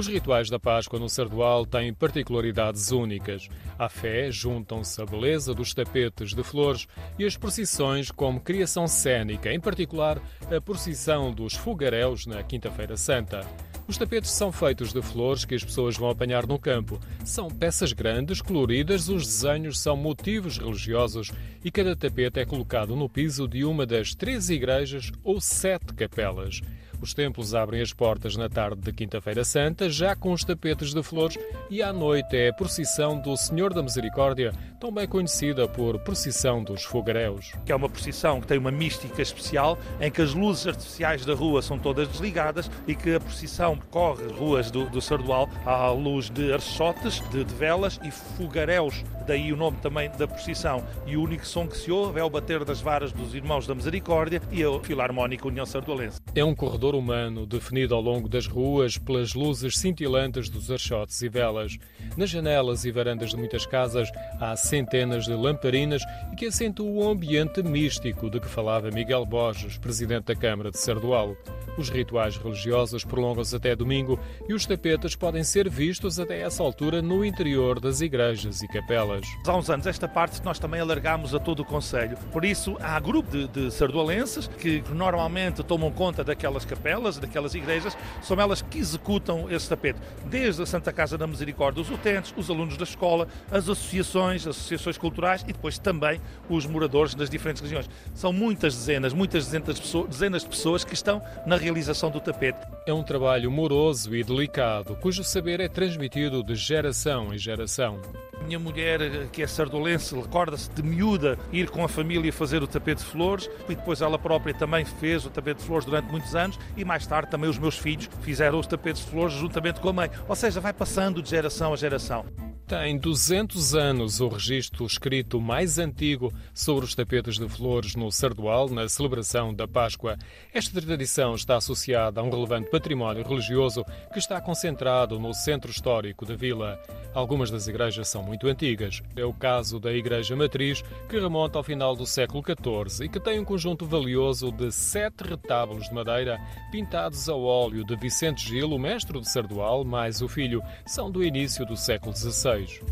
Os rituais da Páscoa no Sardual têm particularidades únicas. À fé juntam-se a beleza dos tapetes de flores e as procissões como criação cênica, em particular a procissão dos fogaréus na Quinta-feira Santa. Os tapetes são feitos de flores que as pessoas vão apanhar no campo. São peças grandes, coloridas, os desenhos são motivos religiosos e cada tapete é colocado no piso de uma das três igrejas ou sete capelas. Os templos abrem as portas na tarde de Quinta-feira Santa, já com os tapetes de flores, e à noite é a procissão do Senhor da Misericórdia, também conhecida por Procissão dos Fogaréus. Que é uma procissão que tem uma mística especial, em que as luzes artificiais da rua são todas desligadas e que a procissão corre ruas do, do Sardual à luz de archotes, de, de velas e fogaréus, daí o nome também da procissão. E o único som que se ouve é o bater das varas dos Irmãos da Misericórdia e a Filarmónica União Sardualense. É um corredor corredor humano definido ao longo das ruas pelas luzes cintilantes dos archotes e velas. Nas janelas e varandas de muitas casas há centenas de lamparinas e que acentuam o ambiente místico de que falava Miguel Borges, presidente da Câmara de Sardual. Os rituais religiosos prolongam-se até domingo e os tapetes podem ser vistos até essa altura no interior das igrejas e capelas. Há uns anos esta parte nós também alargámos a todo o Conselho. Por isso há grupo de, de sardualenses que normalmente tomam conta daquelas capelas capelas, daquelas igrejas, são elas que executam esse tapete. Desde a Santa Casa da Misericórdia, os utentes, os alunos da escola, as associações, as associações culturais e depois também os moradores das diferentes regiões. São muitas dezenas, muitas dezenas de pessoas, dezenas de pessoas que estão na realização do tapete. É um trabalho moroso e delicado, cujo saber é transmitido de geração em geração. Minha mulher, que é sardolense, recorda-se de miúda ir com a família fazer o tapete de flores e depois ela própria também fez o tapete de flores durante muitos anos e mais tarde também os meus filhos fizeram os tapetes de flores juntamente com a mãe. Ou seja, vai passando de geração a geração. Tem 200 anos o registro escrito mais antigo sobre os tapetes de flores no Sardual, na celebração da Páscoa. Esta tradição está associada a um relevante património religioso que está concentrado no centro histórico da vila. Algumas das igrejas são muito antigas. É o caso da Igreja Matriz, que remonta ao final do século XIV e que tem um conjunto valioso de sete retábulos de madeira pintados a óleo de Vicente Gil, o mestre do Sardual, mais o filho. São do início do século XVI beijo.